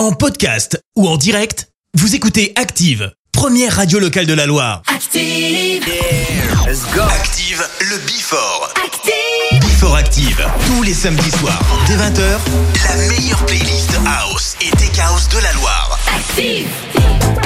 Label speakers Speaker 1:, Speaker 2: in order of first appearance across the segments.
Speaker 1: En podcast ou en direct, vous écoutez Active, première radio locale de la Loire.
Speaker 2: Active!
Speaker 1: Let's go. Active, le Bifort. Active! Before Active, tous les samedis soirs, dès 20h, la meilleure playlist House et Tech House de la Loire.
Speaker 2: Active!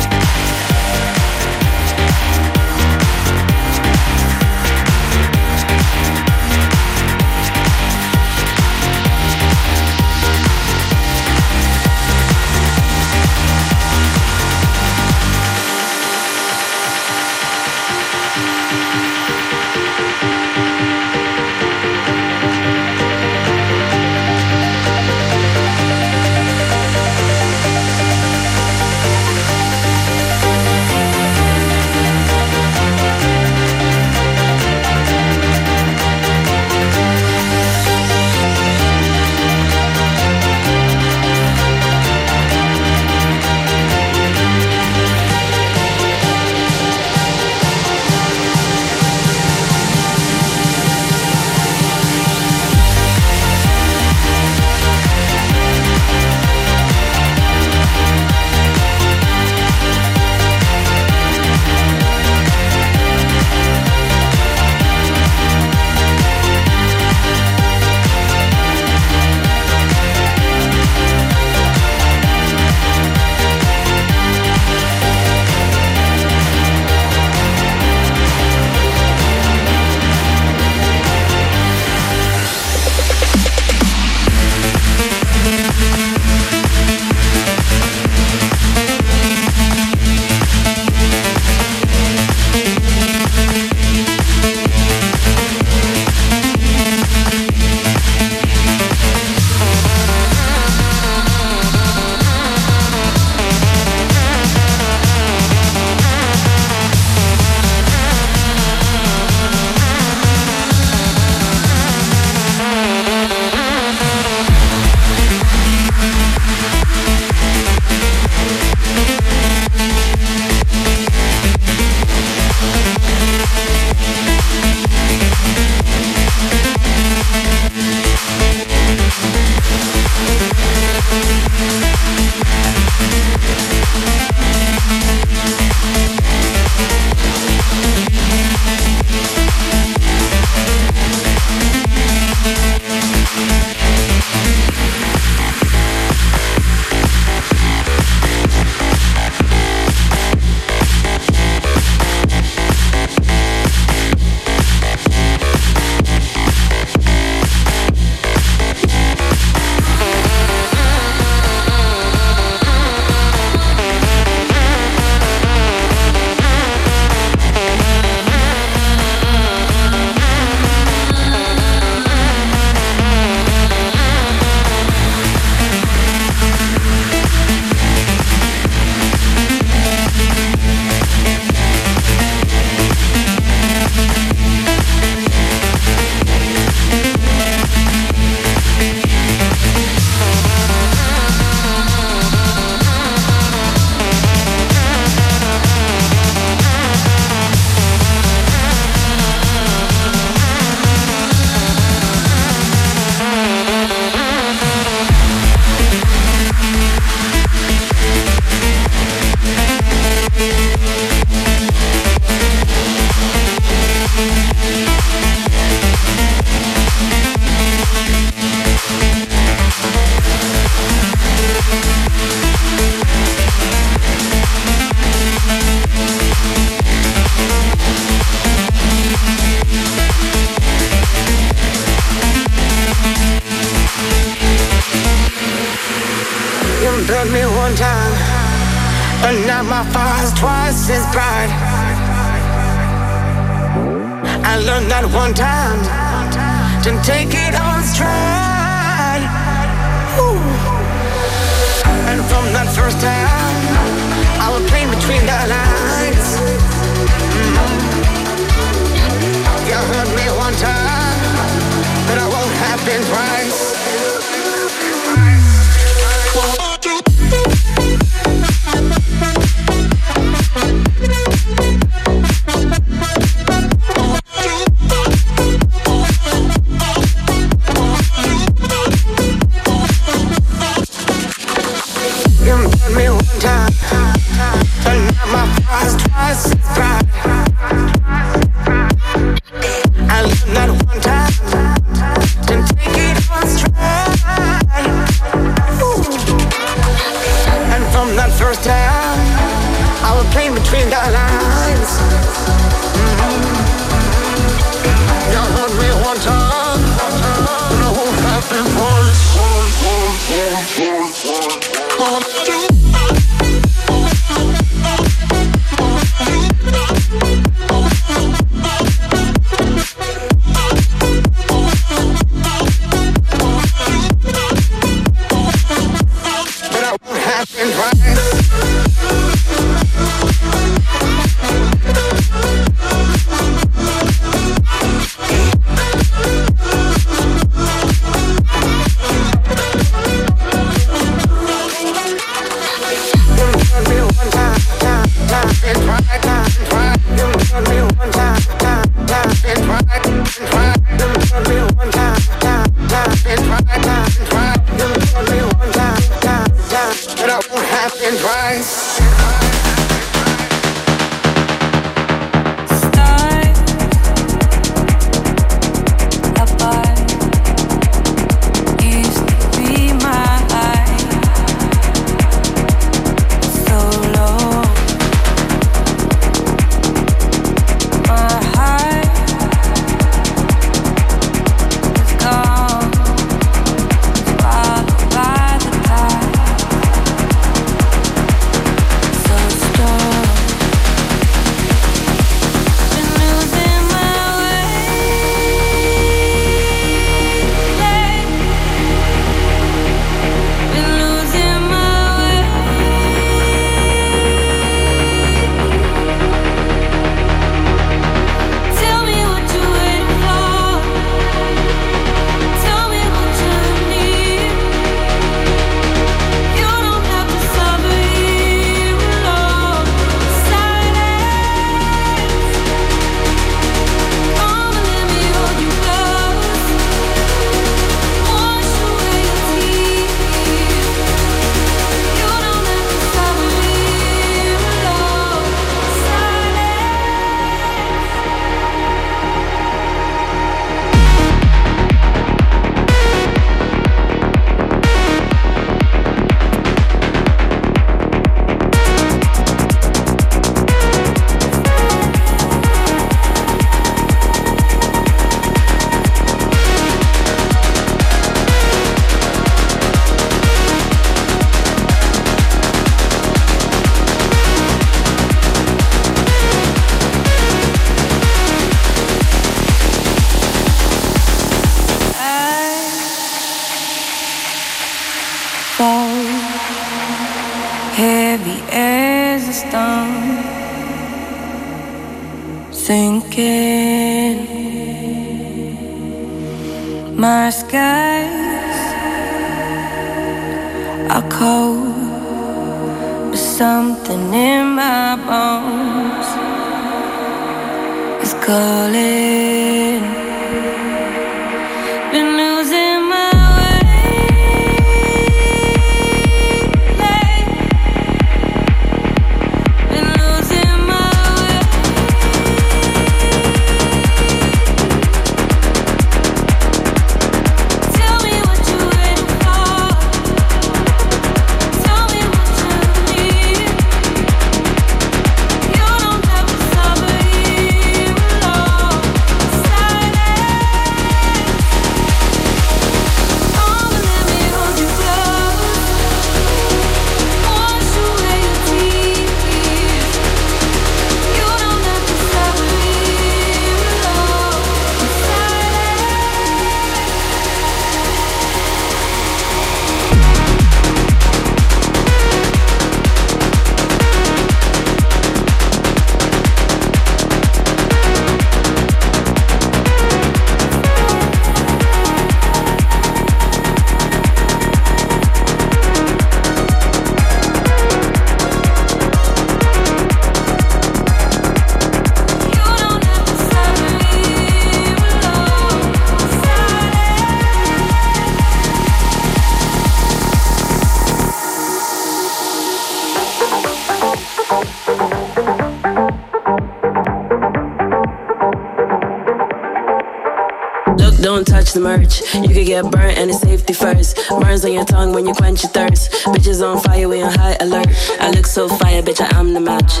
Speaker 3: The
Speaker 4: merch. You could get burnt and it's safety first. Burns on your tongue when you quench your thirst. Bitches on fire, we on high alert. I look so fire, bitch, I am the match.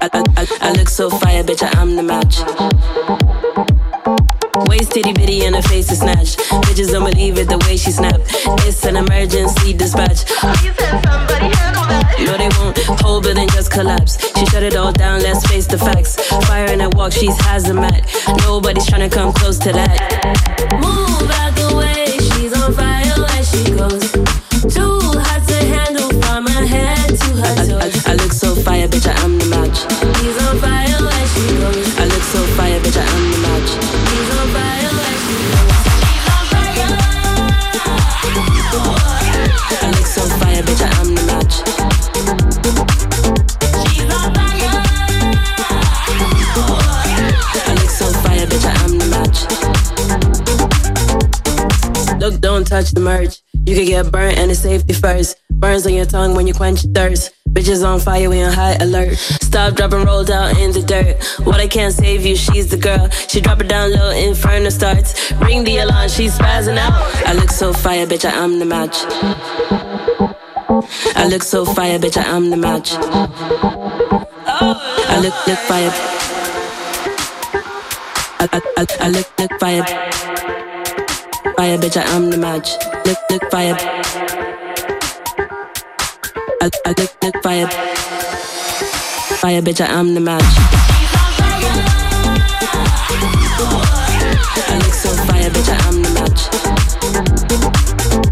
Speaker 4: I, I, I, I look so fire, bitch, I am the match. Waist titty bitty and her face is snatched. Bitches don't believe it the way she snap. It's an emergency dispatch. Please have somebody handle that. No, they won't. Whole building just collapse. She shut it all down. Let's face the facts. Fire in her walk, she's hazmat. Nobody's trying to come close to that. Move out the way. She's on fire when she goes. Too hot to merch. You could get burnt and it's safety first. Burns on your tongue when you quench your thirst. Bitches on fire, we on high alert. Stop, drop, and roll down in the dirt. What I can't save you, she's the girl. She drop it down low, inferno starts. Ring the alarm, she's spazzing out. I look so fire, bitch, I am the match. I look so fire, bitch, I am the match. I look, look fire. I, I, I, I look, look fire. Fire, bitch, I am the match. Look, look fire. I, I look, look fire. Fire, bitch, I am the match. I look so fire, bitch, I am the match.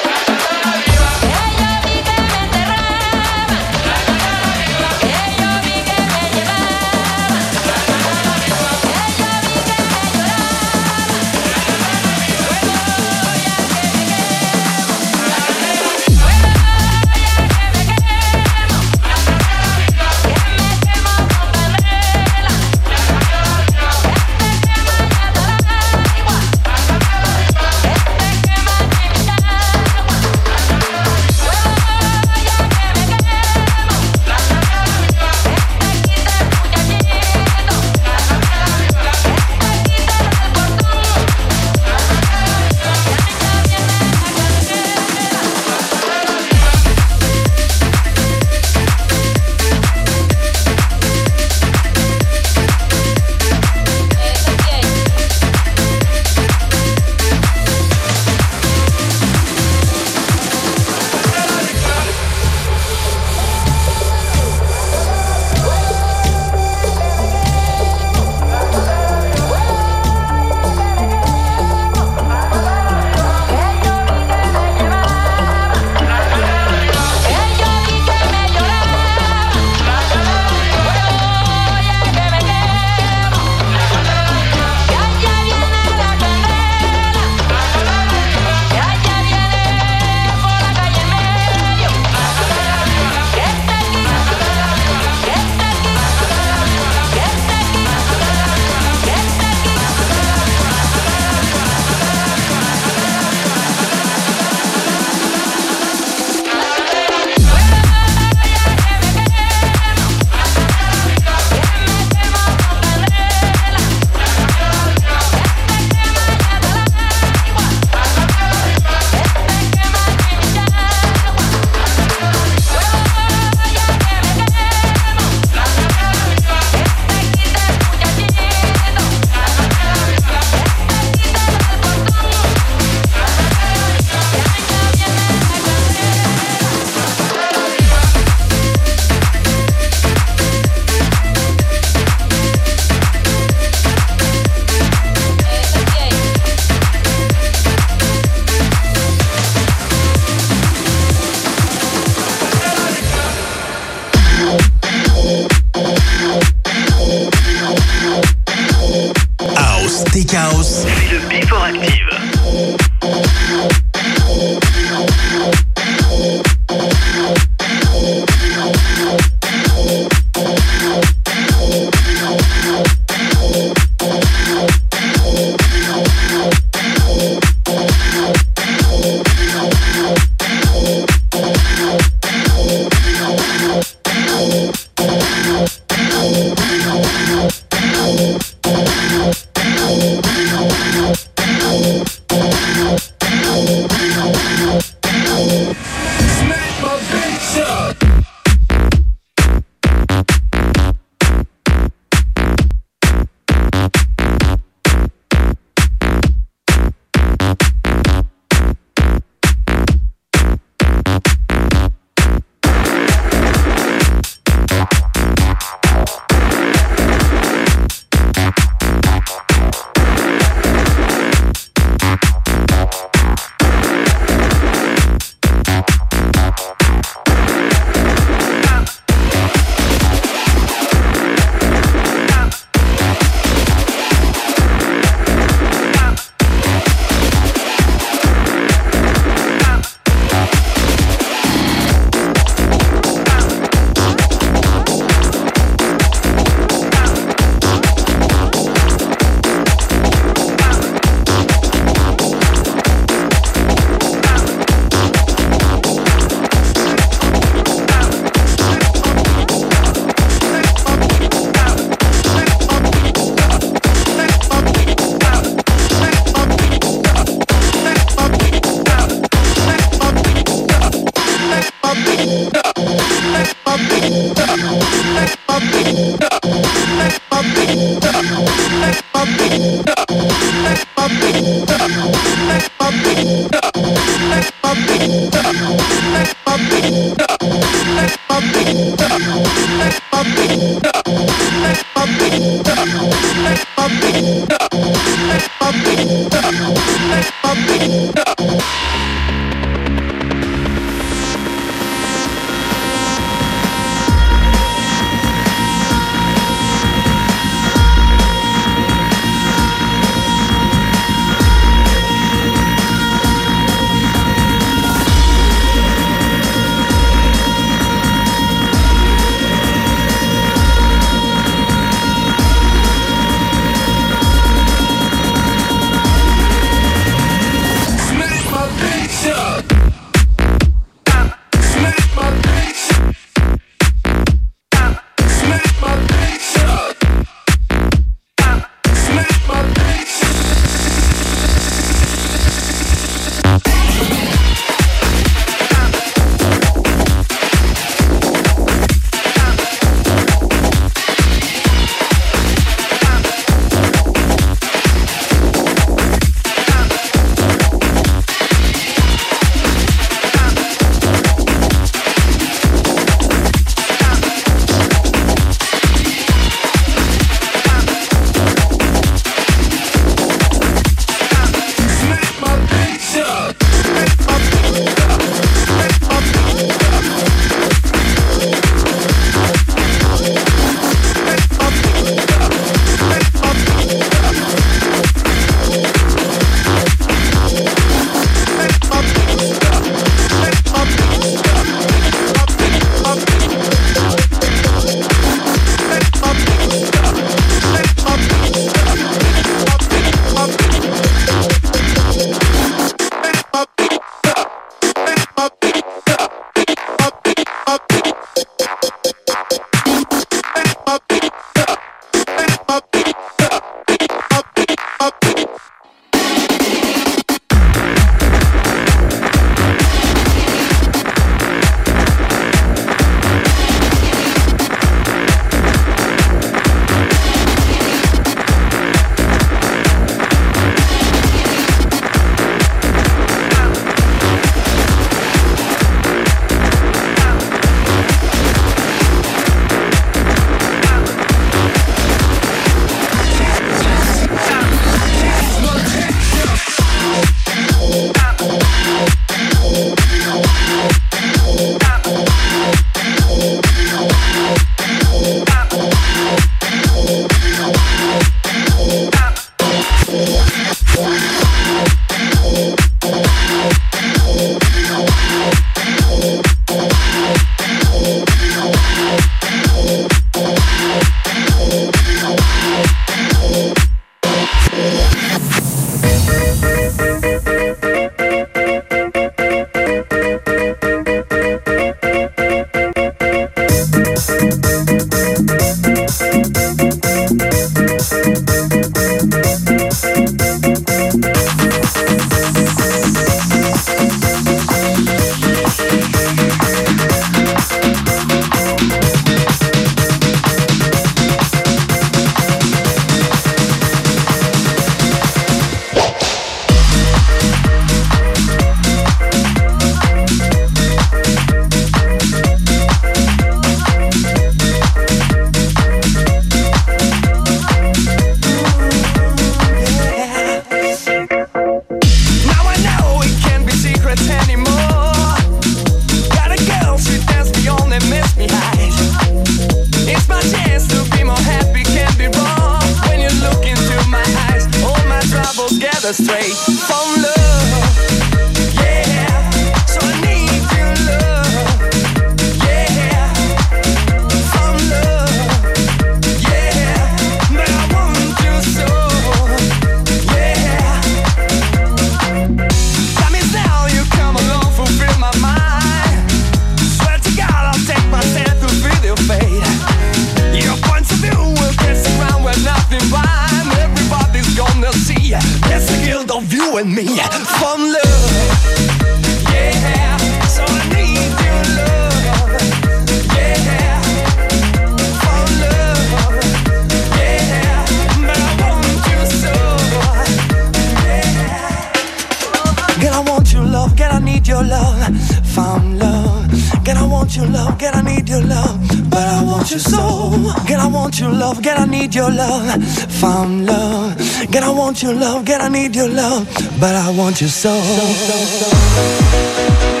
Speaker 5: love,
Speaker 6: girl, I need your love. Found love, girl, I want your love, girl, I need your love. But I want your soul, girl, I want your love, girl, I need your love. Found love, girl, I want your love, girl, I need your love. But I want
Speaker 7: your
Speaker 5: soul.
Speaker 8: soul, soul, soul.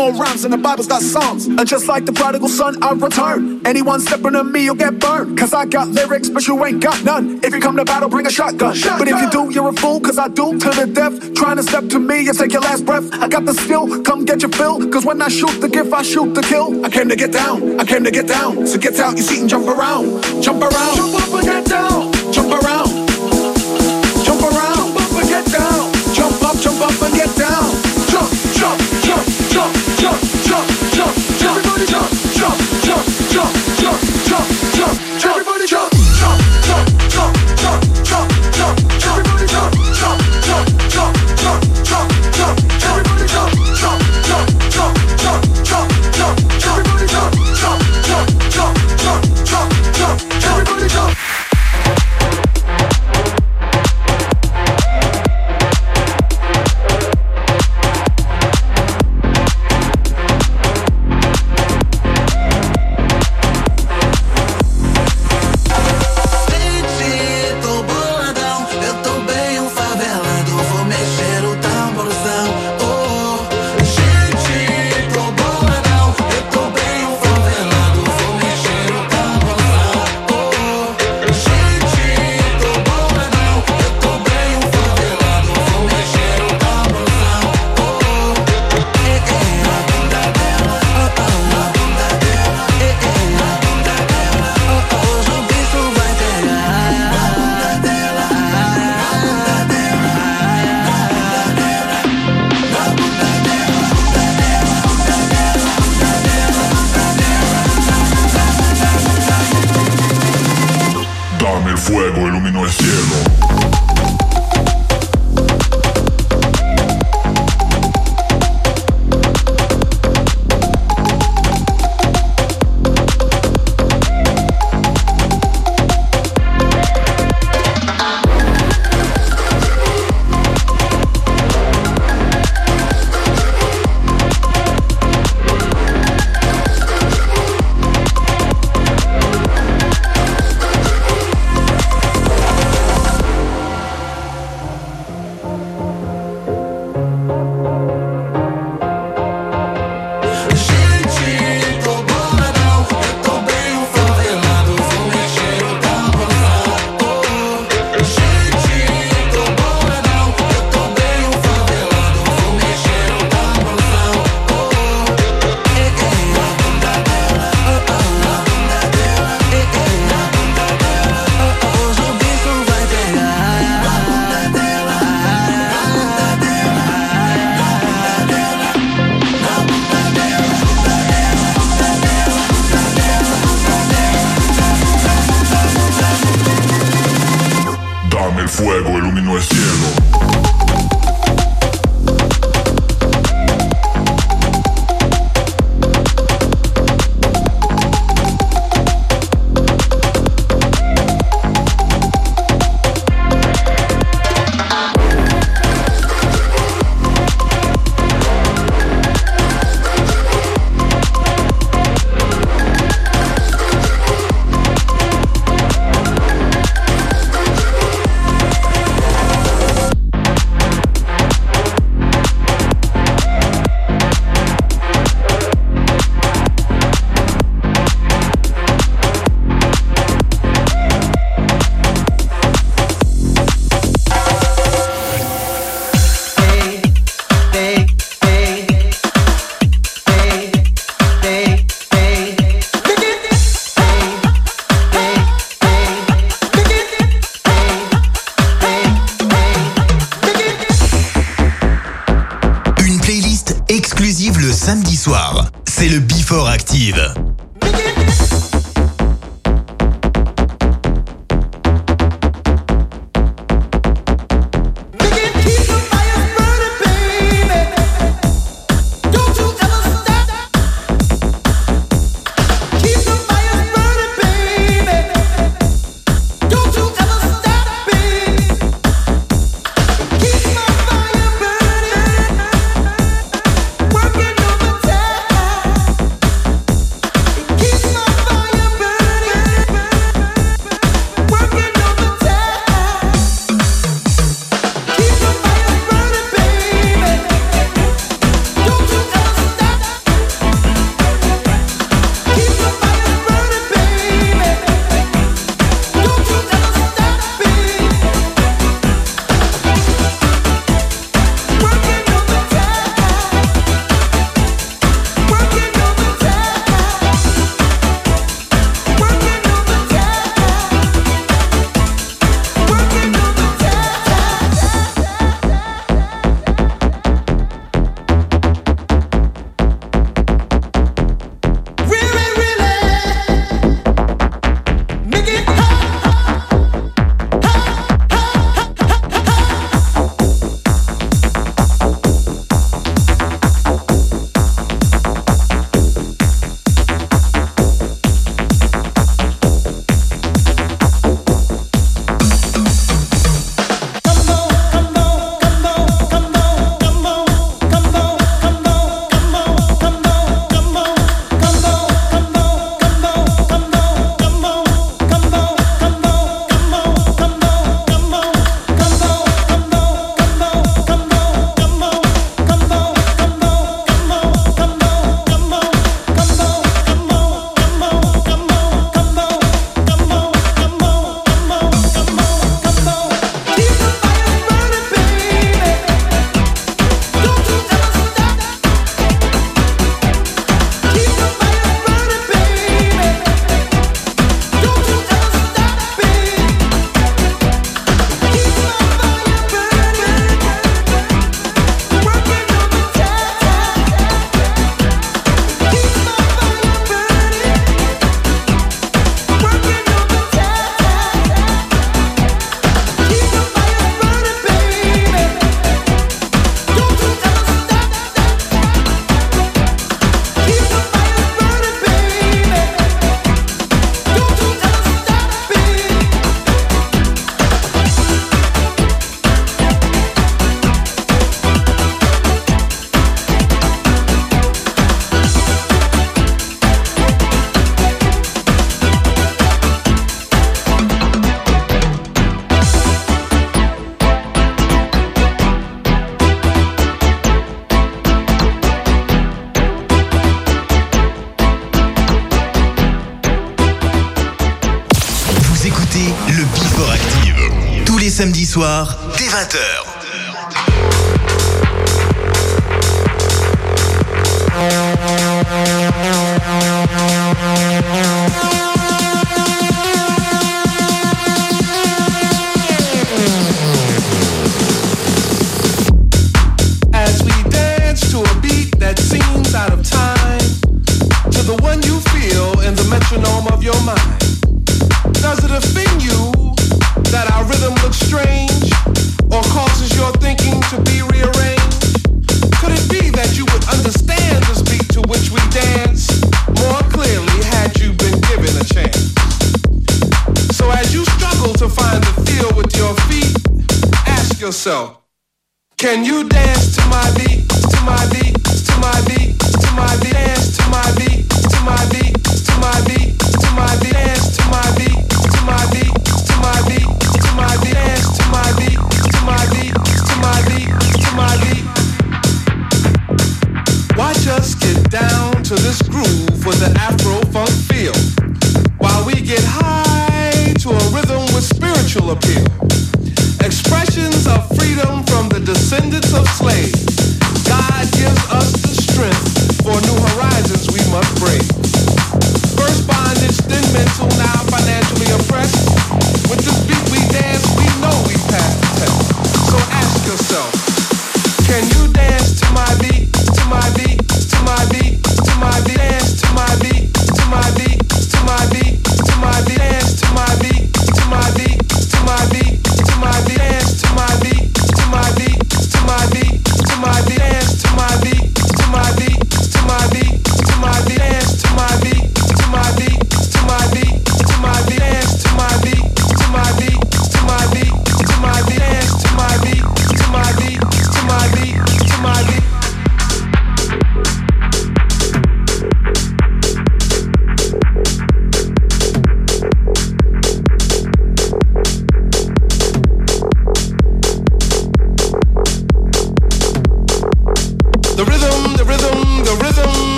Speaker 8: more rhymes than the Bible's got psalms. And just like the prodigal son, I return. Anyone stepping on me, you'll get burned. Cause I got lyrics, but you ain't got none. If you come to battle, bring a shotgun. But if you do, you're a fool, cause I do to the death. Trying to step to me and take your last breath. I got the skill, come get your fill. Cause when I shoot the gift, I shoot the kill. I came to get down, I came to get down. So get out your seat and jump around. Jump around. Jump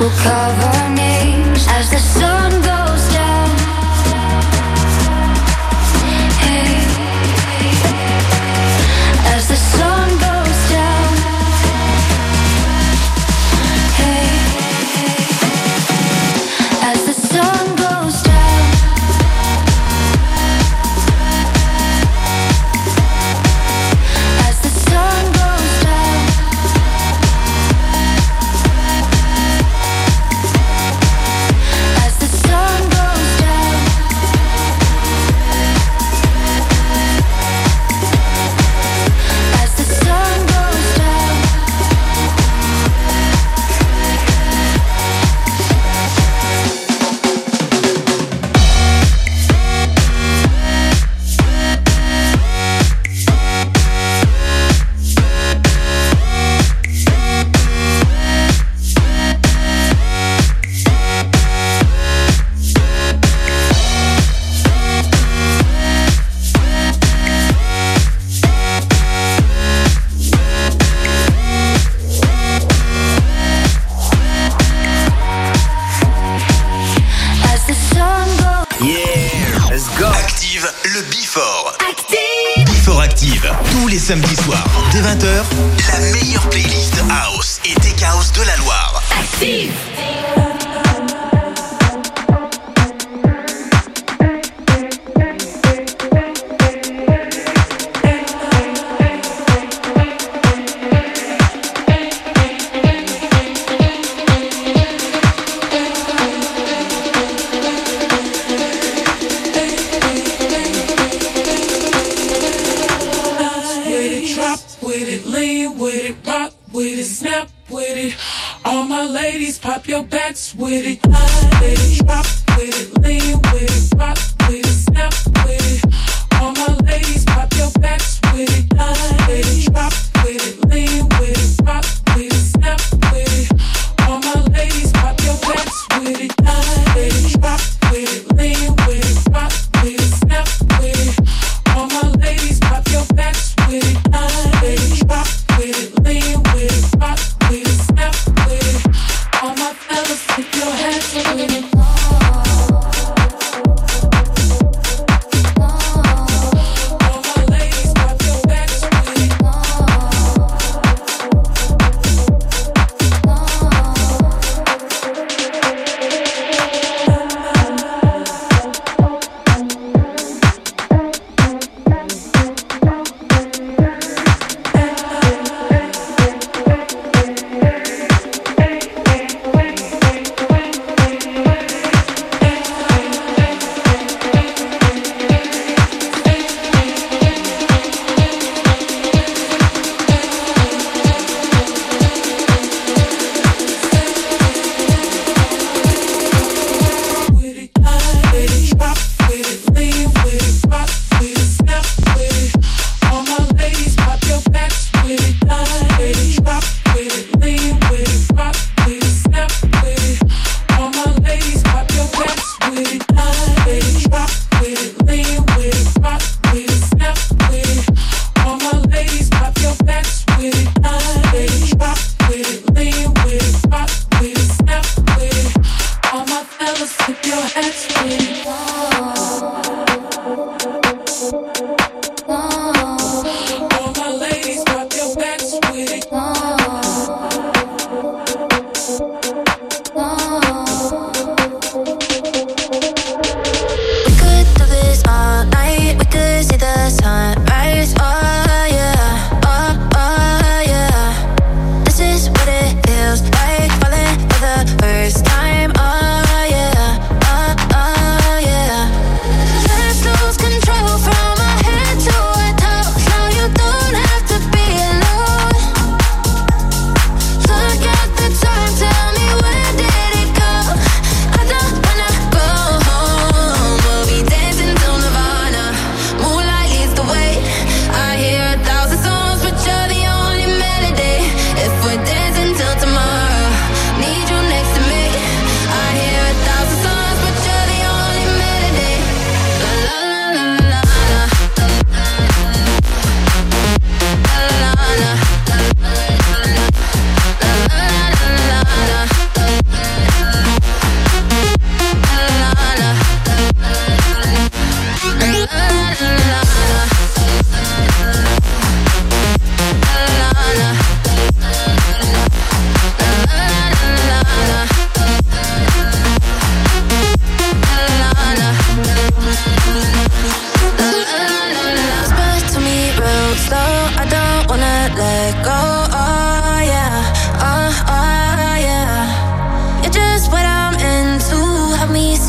Speaker 9: we'll cover names as the sun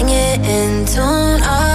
Speaker 10: it
Speaker 1: in tune. Oh.